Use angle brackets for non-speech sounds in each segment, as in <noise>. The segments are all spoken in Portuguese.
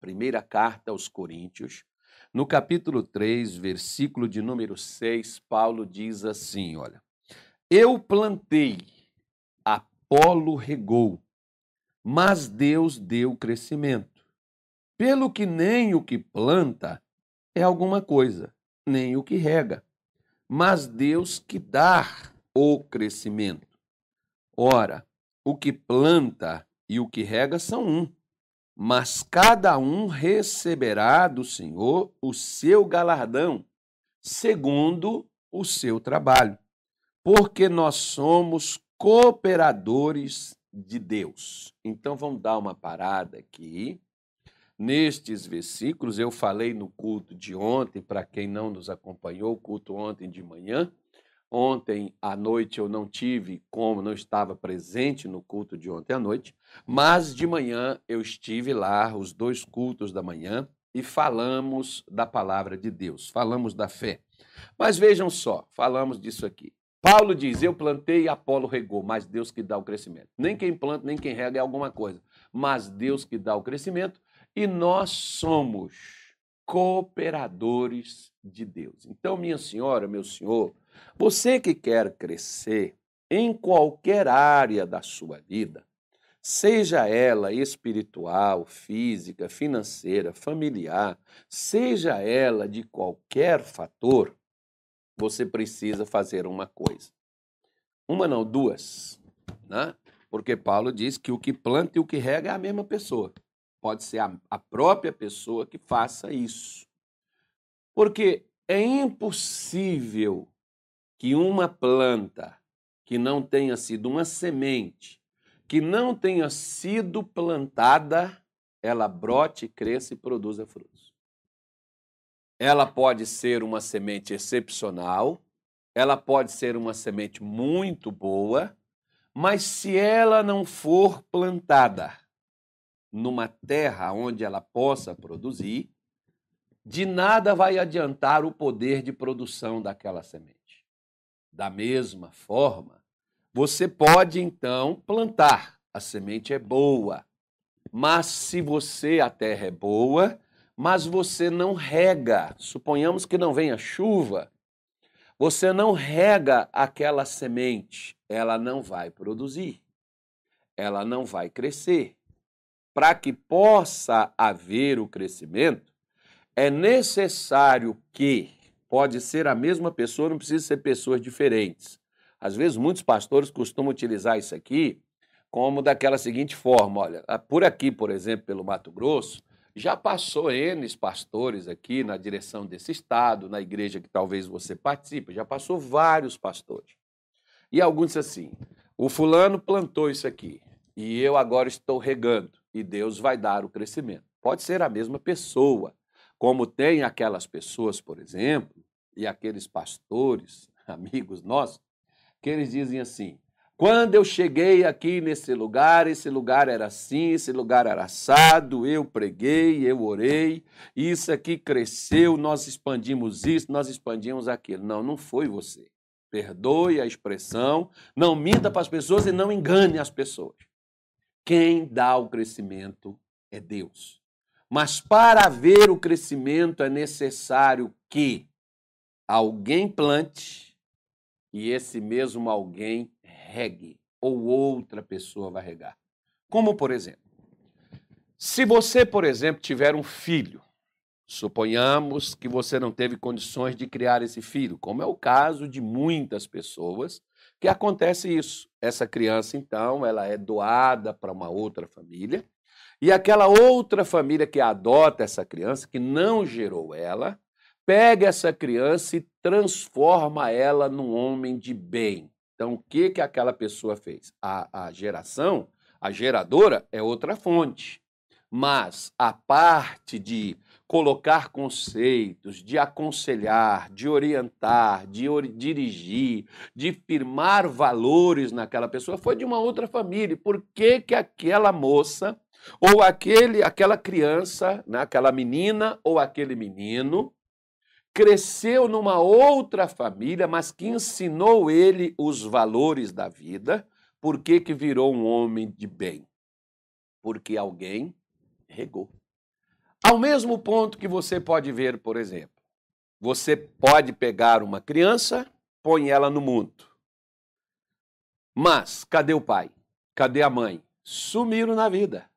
Primeira carta aos Coríntios, no capítulo 3, versículo de número 6, Paulo diz assim: Olha, eu plantei, Apolo regou, mas Deus deu crescimento. Pelo que nem o que planta é alguma coisa, nem o que rega, mas Deus que dá o crescimento. Ora, o que planta e o que rega são um, mas cada um receberá do Senhor o seu galardão, segundo o seu trabalho, porque nós somos cooperadores de Deus. Então vamos dar uma parada aqui. Nestes versículos, eu falei no culto de ontem, para quem não nos acompanhou, o culto ontem de manhã, Ontem à noite eu não tive como, não estava presente no culto de ontem à noite, mas de manhã eu estive lá, os dois cultos da manhã, e falamos da palavra de Deus, falamos da fé. Mas vejam só, falamos disso aqui. Paulo diz: Eu plantei e Apolo regou, mas Deus que dá o crescimento. Nem quem planta, nem quem rega é alguma coisa, mas Deus que dá o crescimento, e nós somos cooperadores de Deus. Então, minha senhora, meu senhor, você que quer crescer em qualquer área da sua vida, seja ela espiritual, física, financeira, familiar, seja ela de qualquer fator, você precisa fazer uma coisa. Uma não, duas. Né? Porque Paulo diz que o que planta e o que rega é a mesma pessoa. Pode ser a, a própria pessoa que faça isso. Porque é impossível que uma planta que não tenha sido uma semente, que não tenha sido plantada, ela brote, cresça e produza frutos. Ela pode ser uma semente excepcional, ela pode ser uma semente muito boa, mas se ela não for plantada numa terra onde ela possa produzir, de nada vai adiantar o poder de produção daquela semente. Da mesma forma, você pode então plantar. A semente é boa. Mas se você, a terra é boa, mas você não rega, suponhamos que não venha chuva, você não rega aquela semente, ela não vai produzir, ela não vai crescer. Para que possa haver o crescimento, é necessário que pode ser a mesma pessoa, não precisa ser pessoas diferentes. Às vezes, muitos pastores costumam utilizar isso aqui como daquela seguinte forma: olha, por aqui, por exemplo, pelo Mato Grosso, já passou N pastores aqui na direção desse estado, na igreja que talvez você participe, já passou vários pastores. E alguns assim: o fulano plantou isso aqui e eu agora estou regando e Deus vai dar o crescimento. Pode ser a mesma pessoa, como tem aquelas pessoas, por exemplo, e aqueles pastores, <laughs> amigos nossos, que eles dizem assim: quando eu cheguei aqui nesse lugar, esse lugar era assim, esse lugar era assado, eu preguei, eu orei, isso aqui cresceu, nós expandimos isso, nós expandimos aquilo. Não, não foi você. Perdoe a expressão, não minta para as pessoas e não engane as pessoas. Quem dá o crescimento é Deus. Mas para haver o crescimento é necessário que alguém plante e esse mesmo alguém regue, ou outra pessoa vai regar. Como, por exemplo, se você, por exemplo, tiver um filho, suponhamos que você não teve condições de criar esse filho, como é o caso de muitas pessoas, que acontece isso. Essa criança, então, ela é doada para uma outra família e aquela outra família que adota essa criança, que não gerou ela, pega essa criança e transforma ela num homem de bem. Então, o que, que aquela pessoa fez? A, a geração, a geradora, é outra fonte. Mas a parte de colocar conceitos, de aconselhar, de orientar, de ori dirigir, de firmar valores naquela pessoa foi de uma outra família. Por que, que aquela moça ou aquele, aquela criança, né, aquela menina ou aquele menino cresceu numa outra família, mas que ensinou ele os valores da vida, por que, que virou um homem de bem? Porque alguém regou. Ao mesmo ponto que você pode ver, por exemplo, você pode pegar uma criança, põe ela no mundo. Mas cadê o pai? Cadê a mãe? Sumiram na vida.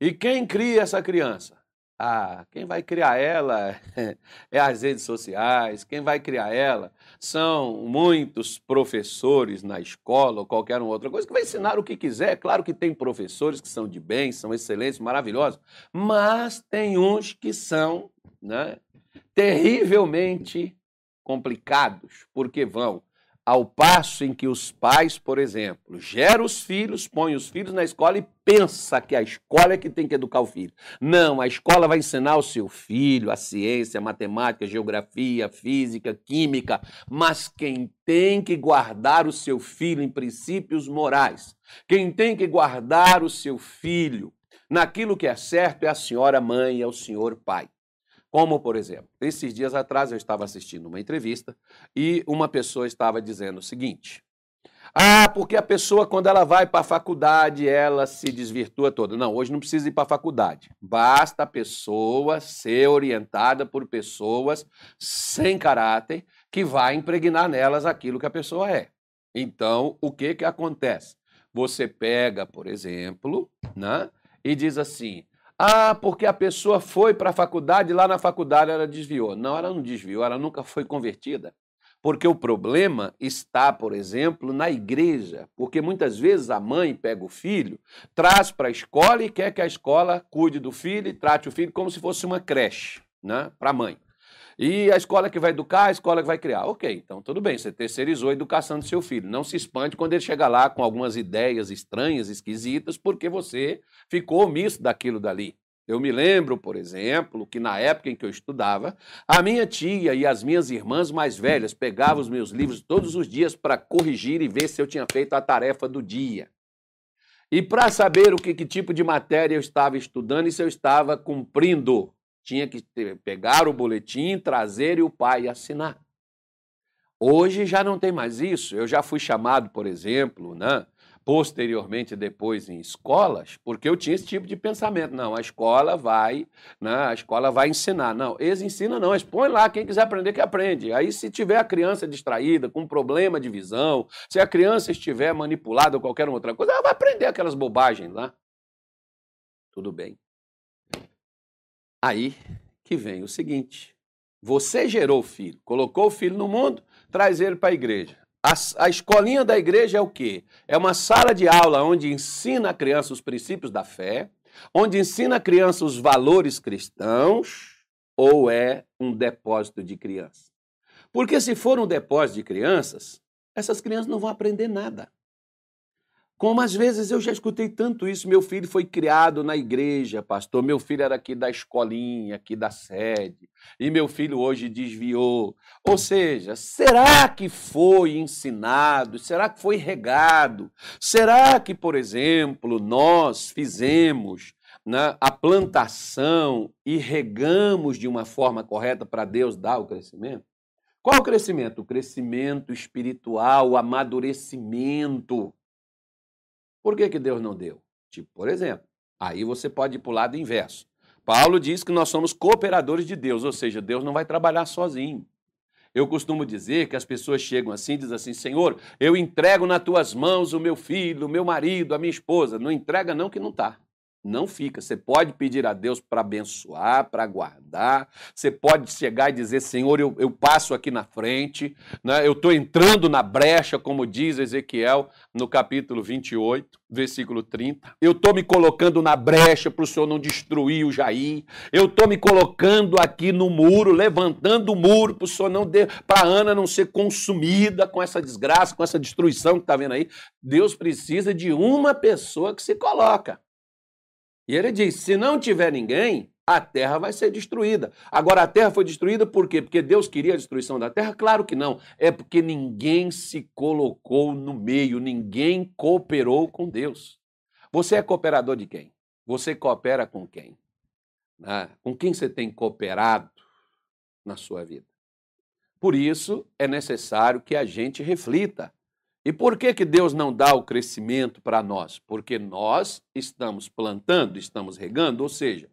E quem cria essa criança? Ah, quem vai criar ela <laughs> é as redes sociais, quem vai criar ela são muitos professores na escola ou qualquer outra coisa que vai ensinar o que quiser. Claro que tem professores que são de bem, são excelentes, maravilhosos, mas tem uns que são né, terrivelmente complicados, porque vão ao passo em que os pais, por exemplo, geram os filhos, põem os filhos na escola e pensa que a escola é que tem que educar o filho. Não, a escola vai ensinar o seu filho a ciência, a matemática, a geografia, a física, a química, mas quem tem que guardar o seu filho em princípios morais, quem tem que guardar o seu filho naquilo que é certo é a senhora mãe, é o senhor pai. Como, por exemplo, esses dias atrás eu estava assistindo uma entrevista e uma pessoa estava dizendo o seguinte: ah, porque a pessoa, quando ela vai para a faculdade, ela se desvirtua toda. Não, hoje não precisa ir para a faculdade. Basta a pessoa ser orientada por pessoas sem caráter que vai impregnar nelas aquilo que a pessoa é. Então, o que, que acontece? Você pega, por exemplo, né, e diz assim: ah, porque a pessoa foi para a faculdade e lá na faculdade ela desviou. Não, ela não desviou, ela nunca foi convertida. Porque o problema está, por exemplo, na igreja. Porque muitas vezes a mãe pega o filho, traz para a escola e quer que a escola cuide do filho e trate o filho como se fosse uma creche né, para a mãe. E a escola que vai educar, a escola que vai criar. Ok, então tudo bem, você terceirizou a educação do seu filho. Não se espante quando ele chegar lá com algumas ideias estranhas, esquisitas, porque você ficou omisso daquilo dali. Eu me lembro, por exemplo, que na época em que eu estudava, a minha tia e as minhas irmãs mais velhas pegavam os meus livros todos os dias para corrigir e ver se eu tinha feito a tarefa do dia. E para saber o que, que tipo de matéria eu estava estudando e se eu estava cumprindo tinha que pegar o boletim, trazer e o pai assinar. Hoje já não tem mais isso. Eu já fui chamado, por exemplo, né, posteriormente depois em escolas, porque eu tinha esse tipo de pensamento. Não, a escola vai, né, a escola vai ensinar. Não, eles ensinam não, eles põem lá, quem quiser aprender que aprende. Aí se tiver a criança distraída, com problema de visão, se a criança estiver manipulada ou qualquer outra coisa, ela vai aprender aquelas bobagens lá. Tudo bem. Aí que vem o seguinte: você gerou o filho, colocou o filho no mundo, traz ele para a igreja. A, escolinha da igreja é o quê? É uma sala de aula onde ensina a criança os princípios da fé, onde ensina a criança os valores cristãos, ou é um depósito de crianças? Porque se for um depósito de crianças, essas crianças não vão aprender nada. Como às vezes eu já escutei tanto isso, meu filho foi criado na igreja, pastor, meu filho era aqui da escolinha, aqui da sede, e meu filho hoje desviou. Ou seja, será que foi ensinado? Será que foi regado? Será que, por exemplo, nós fizemos né, a plantação e regamos de uma forma correta para Deus dar o crescimento? Qual o crescimento? O crescimento espiritual, o amadurecimento. Por que, que Deus não deu? Tipo, por exemplo, aí você pode ir para o lado inverso. Paulo diz que nós somos cooperadores de Deus, ou seja, Deus não vai trabalhar sozinho. Eu costumo dizer que as pessoas chegam assim dizem assim: Senhor, eu entrego nas tuas mãos o meu filho, o meu marido, a minha esposa. Não entrega, não, que não está. Não fica. Você pode pedir a Deus para abençoar, para guardar. Você pode chegar e dizer: Senhor, eu, eu passo aqui na frente, né? eu estou entrando na brecha, como diz Ezequiel no capítulo 28, versículo 30. Eu estou me colocando na brecha para o Senhor não destruir o Jair. Eu estou me colocando aqui no muro, levantando o muro para o Senhor não para a Ana não ser consumida com essa desgraça, com essa destruição que está vendo aí. Deus precisa de uma pessoa que se coloca. E ele diz: se não tiver ninguém, a terra vai ser destruída. Agora, a terra foi destruída por quê? Porque Deus queria a destruição da terra? Claro que não. É porque ninguém se colocou no meio, ninguém cooperou com Deus. Você é cooperador de quem? Você coopera com quem? Ah, com quem você tem cooperado na sua vida? Por isso, é necessário que a gente reflita e por que, que Deus não dá o crescimento para nós? Porque nós estamos plantando, estamos regando, ou seja,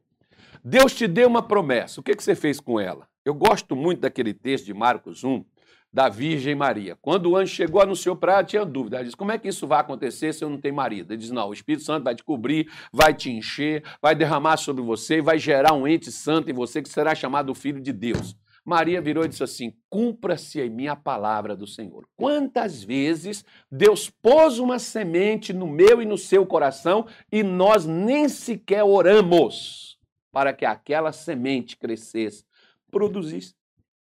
Deus te deu uma promessa. O que, que você fez com ela? Eu gosto muito daquele texto de Marcos 1, da Virgem Maria. Quando o anjo chegou, anunciou para ela, tinha dúvida. Ela disse: Como é que isso vai acontecer se eu não tenho marido? Ele diz: Não, o Espírito Santo vai te cobrir, vai te encher, vai derramar sobre você vai gerar um ente santo em você que será chamado Filho de Deus. Maria virou e disse assim: Cumpra-se em mim a palavra do Senhor. Quantas vezes Deus pôs uma semente no meu e no seu coração e nós nem sequer oramos para que aquela semente crescesse, produzisse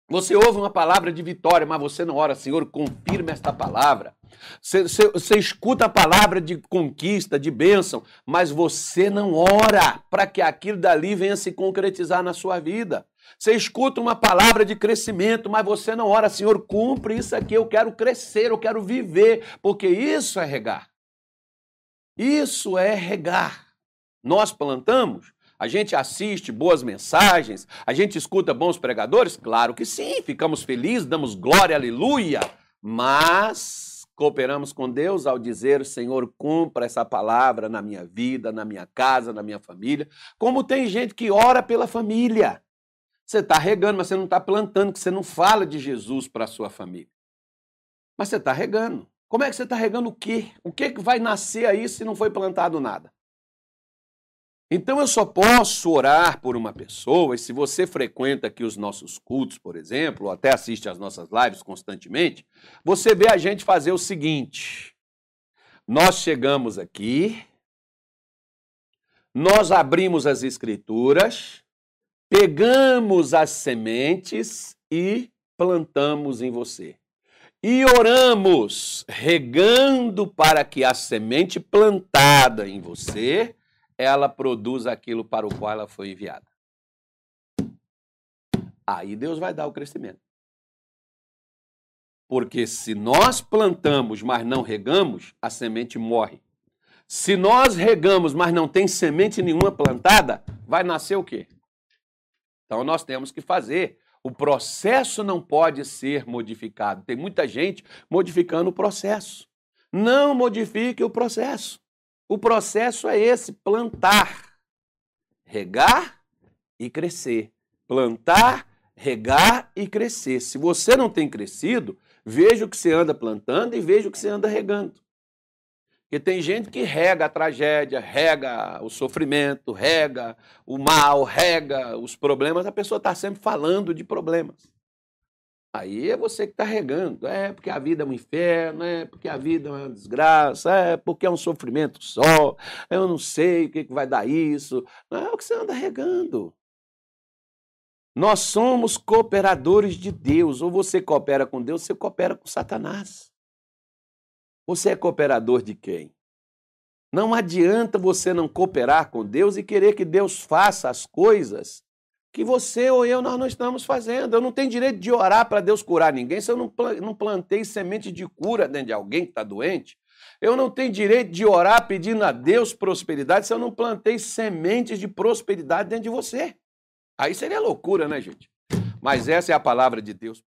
você ouve uma palavra de vitória, mas você não ora, Senhor, confirma esta palavra. Você, escuta a palavra de conquista, de bênção, mas você não ora para que aquilo dali venha se concretizar na sua vida. Você escuta uma palavra de crescimento, mas você não ora, Senhor, cumpre isso aqui, eu quero crescer, eu quero viver, porque isso é regar. Isso é regar. Nós plantamos a gente assiste boas mensagens, a gente escuta bons pregadores? Claro que sim, ficamos felizes, damos glória, aleluia, mas cooperamos com Deus ao dizer: Senhor, cumpra essa palavra na minha vida, na minha casa, na minha família. Como tem gente que ora pela família. Você está regando, mas você não está plantando, que você não fala de Jesus para a sua família. Mas você está regando. Como é que você está regando o quê? O que, que vai nascer aí se não foi plantado nada? Então eu só posso orar por uma pessoa, e se você frequenta aqui os nossos cultos, por exemplo, ou até assiste às nossas lives constantemente, você vê a gente fazer o seguinte: nós chegamos aqui, nós abrimos as escrituras, pegamos as sementes e plantamos em você. E oramos, regando para que a semente plantada em você ela produz aquilo para o qual ela foi enviada. Aí Deus vai dar o crescimento. Porque se nós plantamos, mas não regamos, a semente morre. Se nós regamos, mas não tem semente nenhuma plantada, vai nascer o quê? Então nós temos que fazer. O processo não pode ser modificado. Tem muita gente modificando o processo. Não modifique o processo. O processo é esse: plantar, regar e crescer. Plantar, regar e crescer. Se você não tem crescido, veja o que você anda plantando e veja o que você anda regando. Porque tem gente que rega a tragédia, rega o sofrimento, rega o mal, rega os problemas, a pessoa está sempre falando de problemas. Aí é você que está regando. É porque a vida é um inferno, é porque a vida é uma desgraça, é porque é um sofrimento só, eu não sei o que, que vai dar isso. Não é o que você anda regando. Nós somos cooperadores de Deus. Ou você coopera com Deus, ou você coopera com Satanás. Você é cooperador de quem? Não adianta você não cooperar com Deus e querer que Deus faça as coisas que você ou eu nós não estamos fazendo. Eu não tenho direito de orar para Deus curar ninguém se eu não plantei semente de cura dentro de alguém que está doente. Eu não tenho direito de orar pedindo a Deus prosperidade se eu não plantei sementes de prosperidade dentro de você. Aí seria loucura, né, gente? Mas essa é a palavra de Deus.